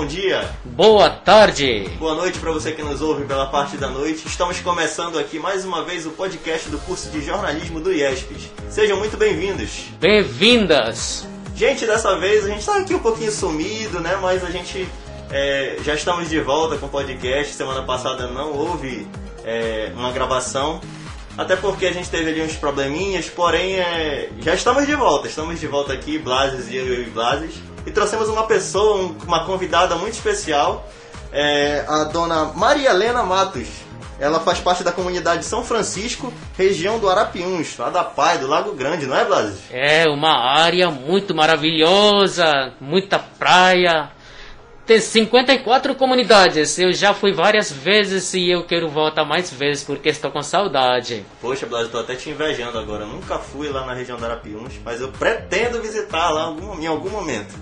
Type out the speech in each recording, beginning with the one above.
bom dia. Boa tarde. Boa noite para você que nos ouve pela parte da noite. Estamos começando aqui mais uma vez o podcast do curso de jornalismo do IESPES. Sejam muito bem-vindos. Bem-vindas. Gente, dessa vez a gente está aqui um pouquinho sumido, né? Mas a gente é, já estamos de volta com o podcast. Semana passada não houve é, uma gravação. Até porque a gente teve ali uns probleminhas, porém é, já estamos de volta. Estamos de volta aqui, Blases e eu e Blases. E trouxemos uma pessoa, um, uma convidada muito especial, é, a dona Maria Helena Matos. Ela faz parte da comunidade São Francisco, região do Arapiuns, lá da Pai, do Lago Grande, não é, Blases? É uma área muito maravilhosa, muita praia, tem 54 comunidades. Eu já fui várias vezes e eu quero voltar mais vezes porque estou com saudade. Poxa, Blas, estou até te invejando agora. Eu nunca fui lá na região da Arapiuns, mas eu pretendo visitar lá em algum momento.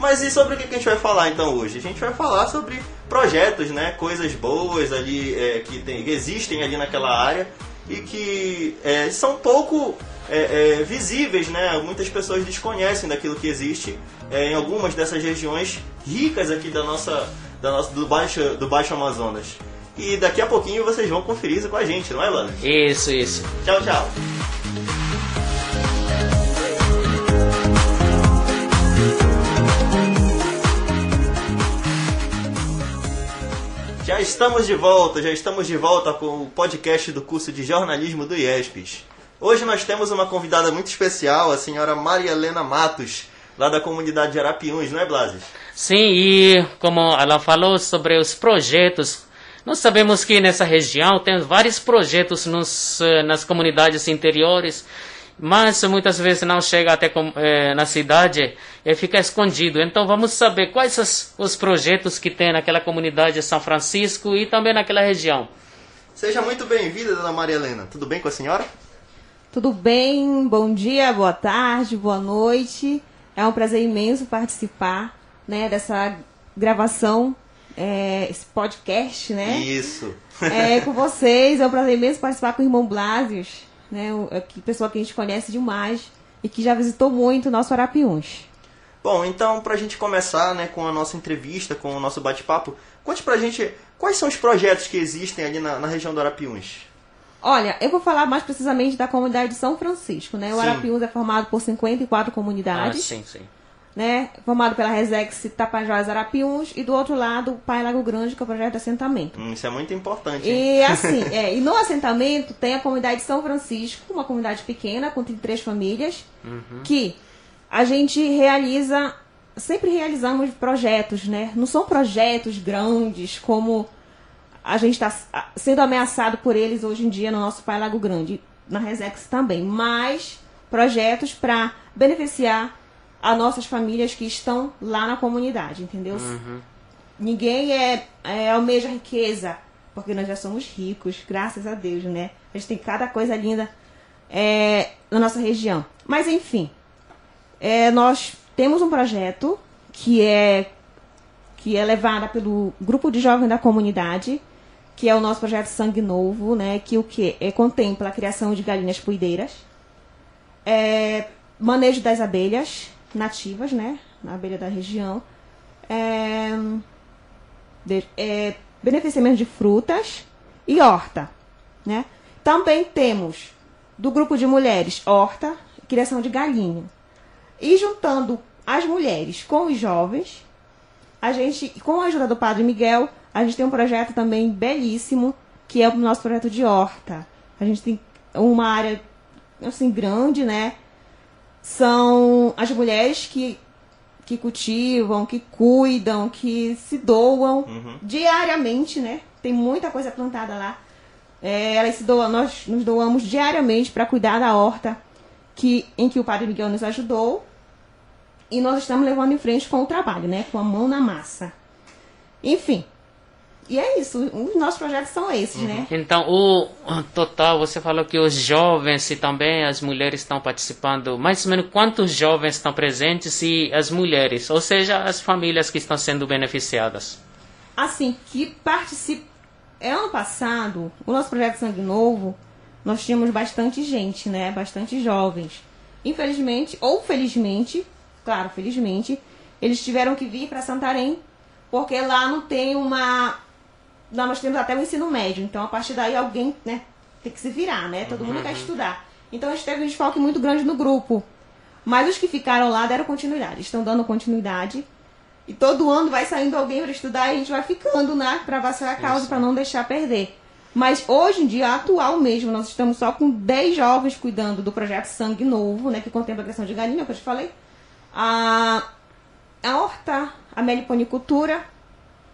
Mas e sobre o que a gente vai falar então hoje? A gente vai falar sobre projetos, né? Coisas boas ali é, que, tem, que existem ali naquela área e que é, são pouco é, é, visíveis, né? Muitas pessoas desconhecem daquilo que existe é, em algumas dessas regiões ricas aqui da nossa, da nossa, do, baixo, do Baixo Amazonas. E daqui a pouquinho vocês vão conferir isso com a gente, não é, Lana? Isso, isso. Tchau, tchau. Já estamos de volta, já estamos de volta com o podcast do curso de jornalismo do IESPES. Hoje nós temos uma convidada muito especial, a senhora Maria Helena Matos, lá da comunidade de Arapiuns, não é, Blases? Sim, e como ela falou sobre os projetos, nós sabemos que nessa região tem vários projetos nos, eh, nas comunidades interiores, mas muitas vezes não chega até eh, na cidade e fica escondido. Então vamos saber quais os, os projetos que tem naquela comunidade de São Francisco e também naquela região. Seja muito bem-vinda, dona Maria Helena. Tudo bem com a senhora? Tudo bem, bom dia, boa tarde, boa noite. É um prazer imenso participar né, dessa gravação, é, esse podcast, né? Isso. É, com vocês. É um prazer imenso participar com o irmão Blasius, né? Que pessoa que a gente conhece demais e que já visitou muito o nosso Arapiuns. Bom, então, para a gente começar né, com a nossa entrevista, com o nosso bate-papo, conte para a gente quais são os projetos que existem ali na, na região do Arapiuns. Olha, eu vou falar mais precisamente da comunidade de São Francisco, né? O sim. Arapiuns é formado por 54 comunidades. Ah, sim, sim. Né? Formado pela Resex Tapajós Arapiuns e do outro lado o Pai Lago Grande, que é o projeto de assentamento. Hum, isso é muito importante. Hein? E assim, é, e no assentamento tem a comunidade de São Francisco, uma comunidade pequena, com 33 famílias, uhum. que a gente realiza, sempre realizamos projetos, né? Não são projetos grandes como a gente está sendo ameaçado por eles hoje em dia no nosso Pai Lago Grande, na Resex também, mais projetos para beneficiar as nossas famílias que estão lá na comunidade, entendeu? Uhum. Ninguém é, é almeja riqueza, porque nós já somos ricos, graças a Deus, né? A gente tem cada coisa linda é, na nossa região. Mas enfim, é, nós temos um projeto que é que é levado pelo grupo de jovens da comunidade que é o nosso projeto Sangue Novo, né, que o que é, contempla a criação de galinhas poideiras, é, manejo das abelhas nativas, né, na abelha da região, é, de, é, beneficiamento de frutas e horta, né. Também temos do grupo de mulheres horta, criação de galinha. E juntando as mulheres com os jovens, a gente, com a ajuda do Padre Miguel, a gente tem um projeto também belíssimo, que é o nosso projeto de horta. A gente tem uma área assim grande, né? São as mulheres que que cultivam, que cuidam, que se doam uhum. diariamente, né? Tem muita coisa plantada lá. É, elas se doam, nós nos doamos diariamente para cuidar da horta que, em que o Padre Miguel nos ajudou. E nós estamos levando em frente com o trabalho, né? Com a mão na massa. Enfim, e é isso, os nossos projetos são esses, né? uhum. né? Então, o total, você falou que os jovens e também as mulheres estão participando. Mais ou menos quantos jovens estão presentes e as mulheres, ou seja, as famílias que estão sendo beneficiadas? Assim, que participam. Ano passado, o nosso projeto Sangue Novo, nós tínhamos bastante gente, né? Bastante jovens. Infelizmente, ou felizmente, claro, felizmente, eles tiveram que vir para Santarém porque lá não tem uma. Nós temos até o ensino médio, então a partir daí alguém né, tem que se virar, né? Todo mundo quer estudar. Então a gente teve um desfalque muito grande no grupo. Mas os que ficaram lá deram continuidade, estão dando continuidade. E todo ano vai saindo alguém para estudar e a gente vai ficando, né? Para vacilar a causa, para não deixar perder. Mas hoje em dia, atual mesmo, nós estamos só com 10 jovens cuidando do projeto Sangue Novo, né? Que contempla a criação de galinha, que eu te falei. A, a horta, a meliponicultura,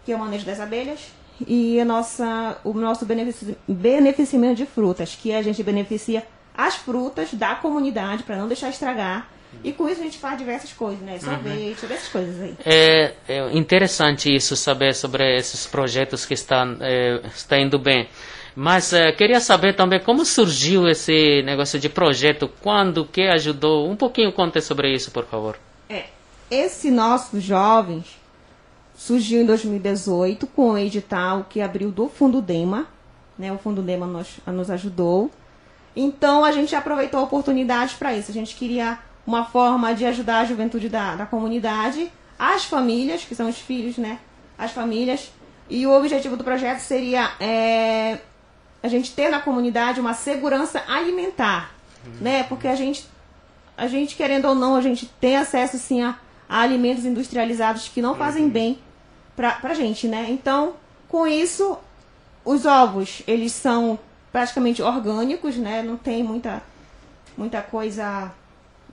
que é o manejo das abelhas. E nossa, o nosso benefici, beneficiamento de frutas, que a gente beneficia as frutas da comunidade para não deixar estragar. E com isso a gente faz diversas coisas, né? Sorvete, uhum. dessas coisas aí. É, é, interessante isso, saber sobre esses projetos que estão, é, está indo bem. Mas é, queria saber também como surgiu esse negócio de projeto, quando, que ajudou. Um pouquinho conte sobre isso, por favor. É, esse nosso jovens surgiu em 2018 com o edital que abriu do Fundo Dema, né? O Fundo Dema nos, nos ajudou. Então a gente aproveitou a oportunidade para isso. A gente queria uma forma de ajudar a juventude da, da comunidade, as famílias, que são os filhos, né? As famílias. E o objetivo do projeto seria é, a gente ter na comunidade uma segurança alimentar, uhum. né? Porque a gente, a gente, querendo ou não, a gente tem acesso, sim, a, a alimentos industrializados que não fazem uhum. bem pra, pra gente, né? Então, com isso, os ovos, eles são praticamente orgânicos, né? Não tem muita, muita coisa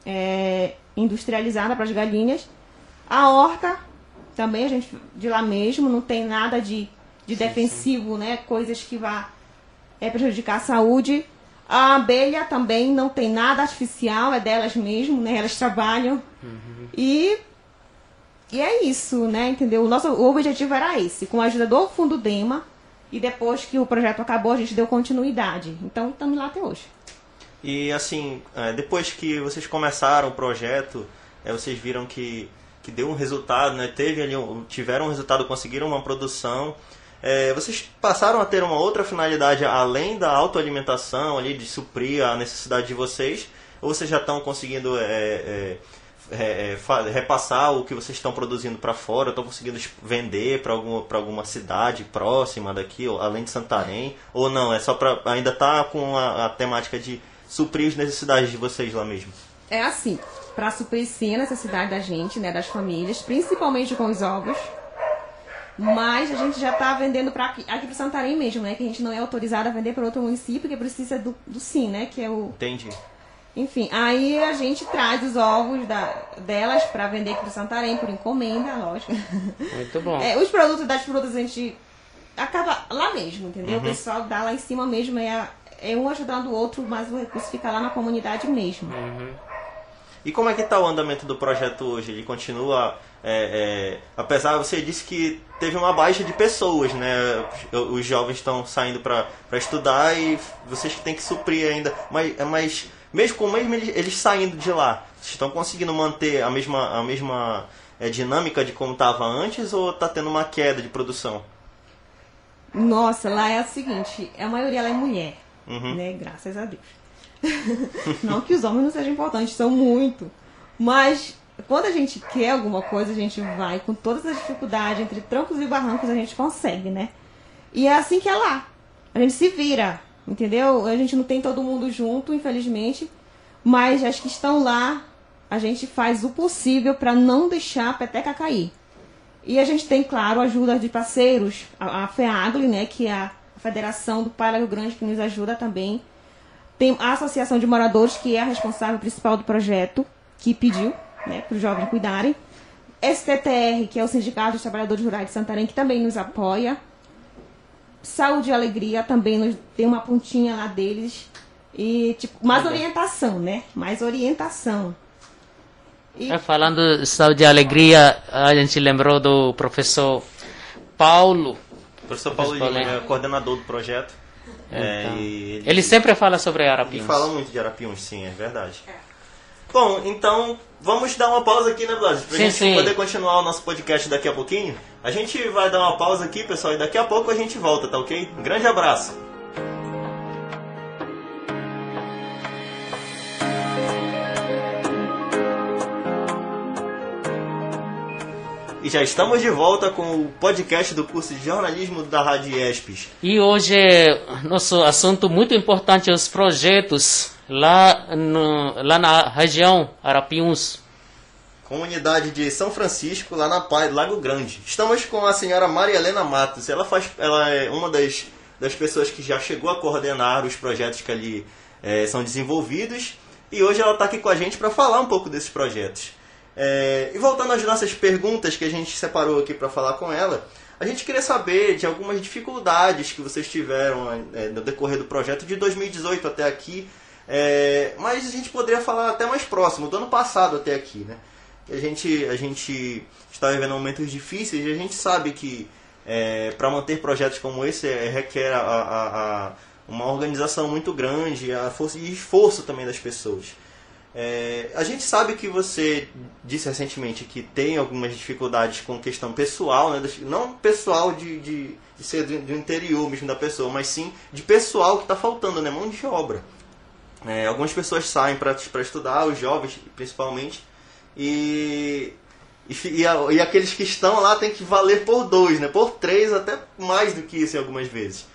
é, industrializada para as galinhas. A horta, também a gente de lá mesmo, não tem nada de, de sim, defensivo, sim. né? Coisas que vá é, prejudicar a saúde. A abelha também não tem nada artificial, é delas mesmo, né? Elas trabalham. Uhum. E, e é isso, né? Entendeu? O nosso o objetivo era esse, com a ajuda do Fundo Dema. E depois que o projeto acabou, a gente deu continuidade. Então, estamos lá até hoje. E assim, é, depois que vocês começaram o projeto, é, vocês viram que, que deu um resultado, né? Teve ali, tiveram um resultado, conseguiram uma produção. É, vocês passaram a ter uma outra finalidade além da autoalimentação, ali, de suprir a necessidade de vocês? Ou vocês já estão conseguindo é, é, é, repassar o que vocês estão produzindo para fora? Estão conseguindo vender para alguma, alguma cidade próxima daqui, além de Santarém? Ou não? É só para ainda tá com a, a temática de suprir as necessidades de vocês lá mesmo? É assim, para suprir sim a necessidade da gente, né, das famílias, principalmente com os ovos. Mas a gente já está vendendo para aqui, aqui para Santarém mesmo, né? Que a gente não é autorizado a vender para outro município, que precisa do, do SIM, né? Que é o. Entendi. Enfim, aí a gente traz os ovos da, delas para vender aqui para Santarém por encomenda, lógico. Muito bom. É, os produtos das frutas a gente acaba lá mesmo, entendeu? Uhum. O pessoal dá lá em cima mesmo, é é um ajudando o outro, mas o recurso fica lá na comunidade mesmo. Uhum. E como é que está o andamento do projeto hoje? Ele continua, é, é, apesar você disse que teve uma baixa de pessoas, né? Os jovens estão saindo para estudar e vocês têm que suprir ainda, mas, mas mesmo com mesmo eles, eles saindo de lá, estão conseguindo manter a mesma a mesma é, dinâmica de como estava antes ou está tendo uma queda de produção? Nossa, lá é o seguinte, a maioria é mulher uhum. né? Graças a Deus. não que os homens não sejam importantes, são muito. Mas quando a gente quer alguma coisa, a gente vai com todas as dificuldades, entre trancos e barrancos, a gente consegue, né? E é assim que é lá. A gente se vira, entendeu? A gente não tem todo mundo junto, infelizmente. Mas as que estão lá, a gente faz o possível para não deixar a peteca cair. E a gente tem, claro, ajuda de parceiros, a, FEAGLE, né, que é a Federação do Paraná Rio Grande, que nos ajuda também. Tem a Associação de Moradores, que é a responsável principal do projeto, que pediu né, para os jovens cuidarem. STTR, que é o Sindicato dos Trabalhadores Rurais de Santarém, que também nos apoia. Saúde e Alegria também nos, tem uma pontinha lá deles. E, tipo, mais orientação, né? Mais orientação. E... É, falando de saúde e alegria, a gente lembrou do professor Paulo, o professor Paulo Lima é coordenador do projeto. É, então. ele, ele, sempre fala sobre Arapiuns. Ele fala muito de Arapiuns, sim, é verdade. É. Bom, então vamos dar uma pausa aqui, né, Blas? Pra sim, gente sim. poder continuar o nosso podcast daqui a pouquinho. A gente vai dar uma pausa aqui, pessoal, e daqui a pouco a gente volta, tá ok? Um grande abraço! já estamos de volta com o podcast do curso de jornalismo da Rádio ESPES. E hoje é nosso assunto muito importante é os projetos lá, no, lá na região Arapiuns. Comunidade de São Francisco, lá na Lago Grande. Estamos com a senhora Maria Helena Matos. Ela, faz, ela é uma das, das pessoas que já chegou a coordenar os projetos que ali é, são desenvolvidos. E hoje ela está aqui com a gente para falar um pouco desses projetos. É, e voltando às nossas perguntas que a gente separou aqui para falar com ela, a gente queria saber de algumas dificuldades que vocês tiveram é, no decorrer do projeto de 2018 até aqui, é, mas a gente poderia falar até mais próximo, do ano passado até aqui, né? A gente, a gente está vivendo momentos difíceis e a gente sabe que é, para manter projetos como esse é, requer a, a, a, uma organização muito grande a força e esforço também das pessoas. É, a gente sabe que você disse recentemente que tem algumas dificuldades com questão pessoal, né? não pessoal de, de, de ser do, do, interior mesmo da pessoa, mas sim de pessoal que está faltando, né? mão de obra. É, algumas pessoas saem para estudar, os jovens principalmente, e, e, e, aqueles que estão lá tem que valer por dois, né? por três, até mais do que isso em algumas vezes.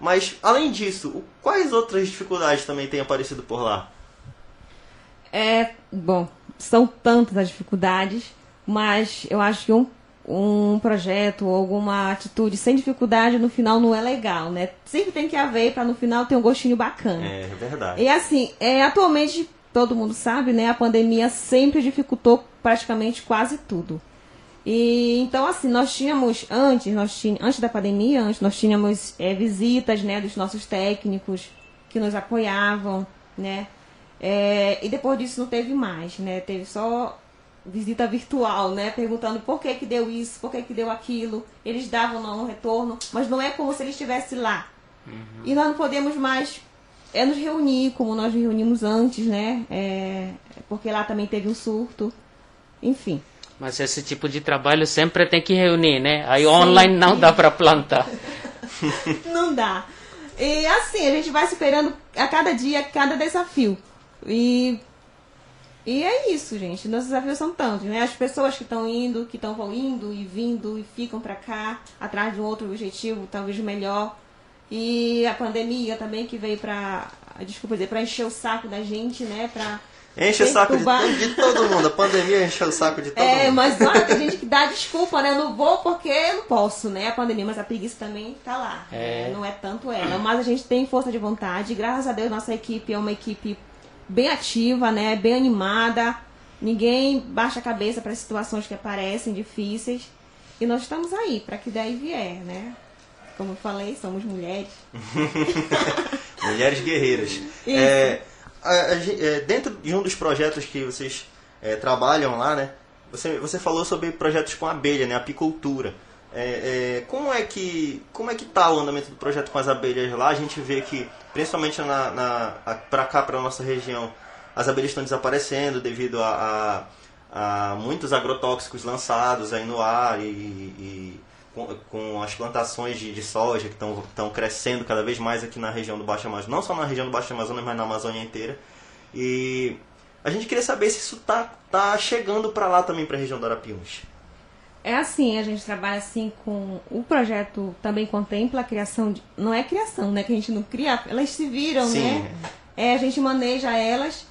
Mas, além disso, quais outras dificuldades também têm aparecido por lá? É, bom, são tantas as dificuldades, mas eu acho que um, um projeto ou alguma atitude sem dificuldade no final não é legal, né? Sempre tem que haver para no final ter um gostinho bacana. É, é verdade. E assim, é, atualmente todo mundo sabe, né? A pandemia sempre dificultou praticamente quase tudo. E então assim, nós tínhamos antes, nós tínhamos, antes da pandemia, antes nós tínhamos é, visitas, né, dos nossos técnicos que nos apoiavam, né? É, e depois disso não teve mais, né? Teve só visita virtual, né? Perguntando por que que deu isso, por que que deu aquilo. Eles davam não, um retorno, mas não é como se ele estivesse lá. Uhum. E nós não podemos mais é nos reunir como nós nos reunimos antes, né? É, porque lá também teve um surto. Enfim. Mas esse tipo de trabalho sempre tem que reunir, né? Aí sempre. online não dá para plantar. não dá. E assim, a gente vai superando a cada dia, a cada desafio. E, e é isso, gente. Nossos desafios são tantos, né? As pessoas que estão indo, que estão indo e vindo e ficam para cá, atrás de um outro objetivo, talvez melhor. E a pandemia também que veio para, desculpa dizer, para encher o saco da gente, né? Para Enche o saco de, de, todo mundo. A pandemia enche o saco de todo é, mundo. É, mas olha, tem gente que dá desculpa, né? Eu não vou porque eu não posso, né? A pandemia, mas a preguiça também tá lá. É. Né? Não é tanto ela. Mas a gente tem força de vontade. Graças a Deus, nossa equipe é uma equipe bem ativa, né? Bem animada. Ninguém baixa a cabeça para situações que aparecem difíceis. E nós estamos aí para que daí vier, né? Como eu falei, somos mulheres. mulheres guerreiras. É, a, a, é, dentro de um dos projetos que vocês é, trabalham lá, né? Você, você falou sobre projetos com abelha, né? Apicultura. É, é, como é que como é que tá o andamento do projeto com as abelhas lá? A gente vê que principalmente na, na para cá para nossa região as abelhas estão desaparecendo devido a, a, a, muitos agrotóxicos lançados aí no ar e, e com, com, as plantações de, de soja que estão crescendo cada vez mais aqui na região do Baixo Amazonas, não só na região do Baixo Amazonas, mas na Amazônia inteira. E a gente queria saber se isso tá, tá chegando para lá também, para a região do Arapiuns. É assim, a gente trabalha assim com. O projeto também contempla a criação de. Não é criação, né? Que a gente não cria. Elas se viram, Sim. né? É, a gente maneja elas.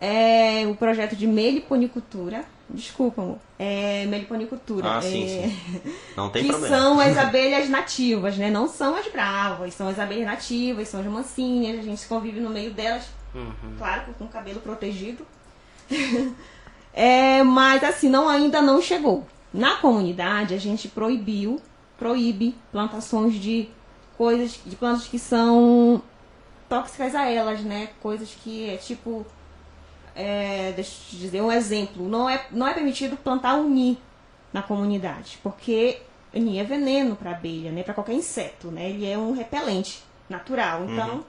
É o projeto de meliponicultura. Desculpa, amor. É meliponicultura. Ah, sim, é, sim. Não tem que problema. são as abelhas nativas, né? Não são as bravas, são as abelhas nativas, são as mansinhas. A gente convive no meio delas. Uhum. Claro, com o cabelo protegido. é, mas assim, não, ainda não chegou. Na comunidade, a gente proibiu, proíbe plantações de coisas, de plantas que são tóxicas a elas, né? Coisas que é tipo. É, deixa eu te dizer um exemplo. Não é, não é permitido plantar uni na comunidade, porque uni é veneno para abelha, né? Para qualquer inseto, né? Ele é um repelente natural, então uhum.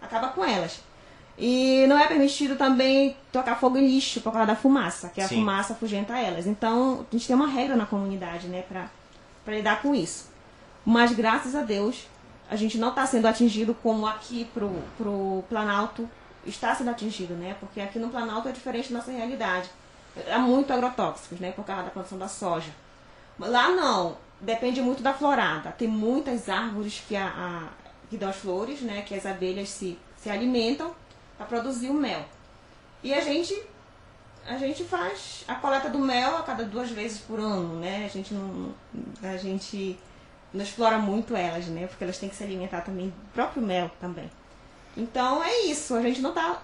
acaba com elas. E não é permitido também tocar fogo em lixo por causa da fumaça, que a Sim. fumaça afugenta elas. Então, a gente tem uma regra na comunidade, né, pra, pra lidar com isso. Mas, graças a Deus, a gente não está sendo atingido como aqui pro, pro Planalto está sendo atingido, né? Porque aqui no Planalto é diferente da nossa realidade. É muito agrotóxicos, né, por causa da produção da soja. Lá não, depende muito da florada. Tem muitas árvores que, a, a, que dão as flores, né? Que as abelhas se, se alimentam para produzir o mel. E a gente a gente faz a coleta do mel a cada duas vezes por ano, né? A gente não a gente não explora muito elas, né? Porque elas têm que se alimentar também do próprio mel também. Então é isso, a gente não está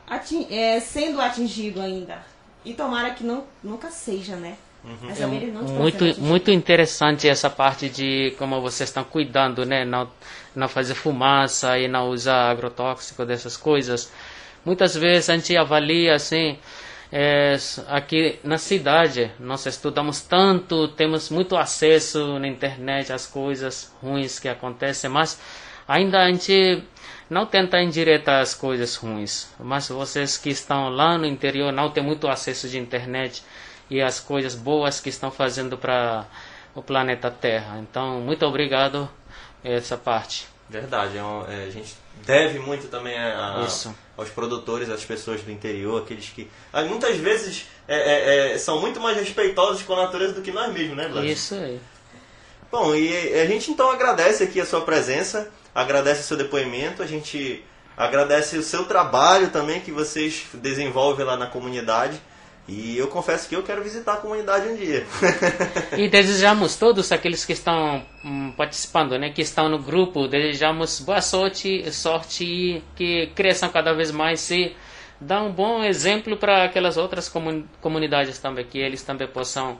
é, sendo atingido ainda. E tomara que não, nunca seja, né? Uhum. Não muito, muito interessante essa parte de como vocês estão cuidando, né? Não, não fazer fumaça e não usar agrotóxico, dessas coisas. Muitas vezes a gente avalia assim, é, aqui na cidade nós estudamos tanto, temos muito acesso na internet às coisas ruins que acontecem, mas ainda a gente não tenta endireitar as coisas ruins. Mas vocês que estão lá no interior não têm muito acesso de internet e as coisas boas que estão fazendo para o planeta Terra. Então, muito obrigado essa parte. Verdade, é, um, é a gente deve muito também a, a, aos produtores, às pessoas do interior, aqueles que ah, muitas vezes é, é, é, são muito mais respeitosos com a natureza do que nós mesmos, né, Vlad? Isso aí. Bom, e a gente então agradece aqui a sua presença, agradece o seu depoimento, a gente agradece o seu trabalho também que vocês desenvolvem lá na comunidade. E eu confesso que eu quero visitar a comunidade um dia. e desejamos todos aqueles que estão hum, participando, né, que estão no grupo, desejamos boa sorte, sorte e que cresçam cada vez mais e dá um bom exemplo para aquelas outras comunidades também, que eles também possam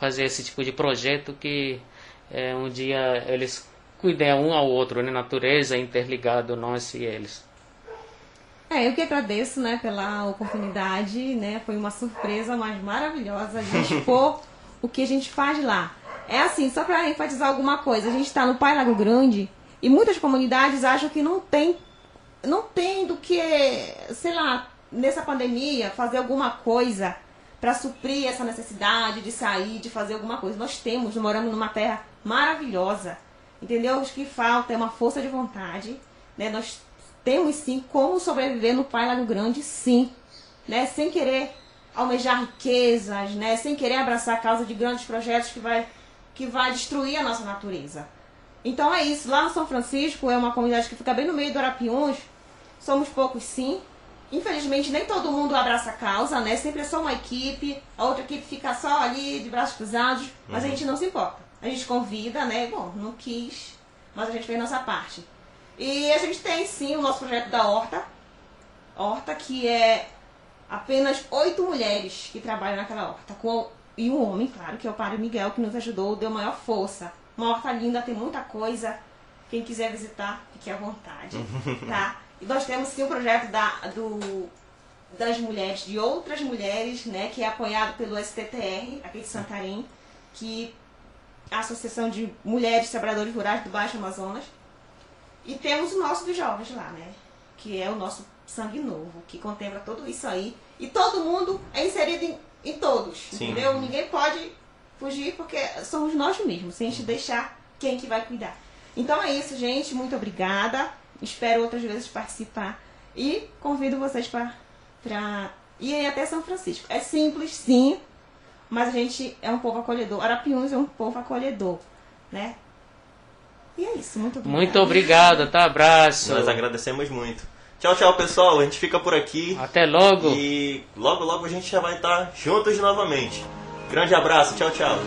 fazer esse tipo de projeto que é, um dia eles cuidem um ao outro, né, natureza interligado nós e eles. É, eu que agradeço, né, pela oportunidade, né, foi uma surpresa mais maravilhosa de expor o que a gente faz lá. É assim, só para enfatizar alguma coisa, a gente está no Pai Lago Grande e muitas comunidades acham que não tem, não tem do que, sei lá, nessa pandemia, fazer alguma coisa para suprir essa necessidade de sair, de fazer alguma coisa. Nós temos, moramos numa terra maravilhosa, entendeu? O que falta é uma força de vontade, né? Nós temos sim como sobreviver no Pai Lago Grande, sim. Né? Sem querer almejar riquezas, né? sem querer abraçar a causa de grandes projetos que vai, que vai destruir a nossa natureza. Então é isso. Lá no São Francisco é uma comunidade que fica bem no meio do Arapiuns. Somos poucos sim. Infelizmente nem todo mundo abraça a causa, né? Sempre é só uma equipe, a outra equipe fica só ali de braços cruzados, mas uhum. a gente não se importa. A gente convida, né? Bom, não quis, mas a gente fez nossa parte. E a gente tem sim o nosso projeto da Horta. Horta, que é apenas oito mulheres que trabalham naquela horta. Com, e um homem, claro, que é o Padre Miguel, que nos ajudou, deu maior força. Uma horta linda, tem muita coisa. Quem quiser visitar, fique à vontade. tá? E nós temos sim o projeto da, do, das mulheres, de outras mulheres, né, que é apoiado pelo STTR, aqui de Santarém, que é a Associação de Mulheres Trabalhadores Rurais do Baixo Amazonas e temos o nosso dos jovens lá, né? Que é o nosso sangue novo, que contempla tudo isso aí. E todo mundo é inserido em, em todos, Sim. entendeu? Ninguém pode fugir porque somos nós mesmos, sem a gente deixar quem que vai cuidar. Então é isso, gente. Muito obrigada. Espero outras vezes participar. E convido vocês para ir até São Francisco. É simples, sim, mas a gente é um povo acolhedor. Arapiuns é um povo acolhedor, né? E é isso, muito obrigado. Muito obrigado, tá? Abraço. Nós agradecemos muito. Tchau, tchau, pessoal. A gente fica por aqui. Até logo. E logo, logo a gente já vai estar juntos novamente. Grande abraço. Tchau, tchau.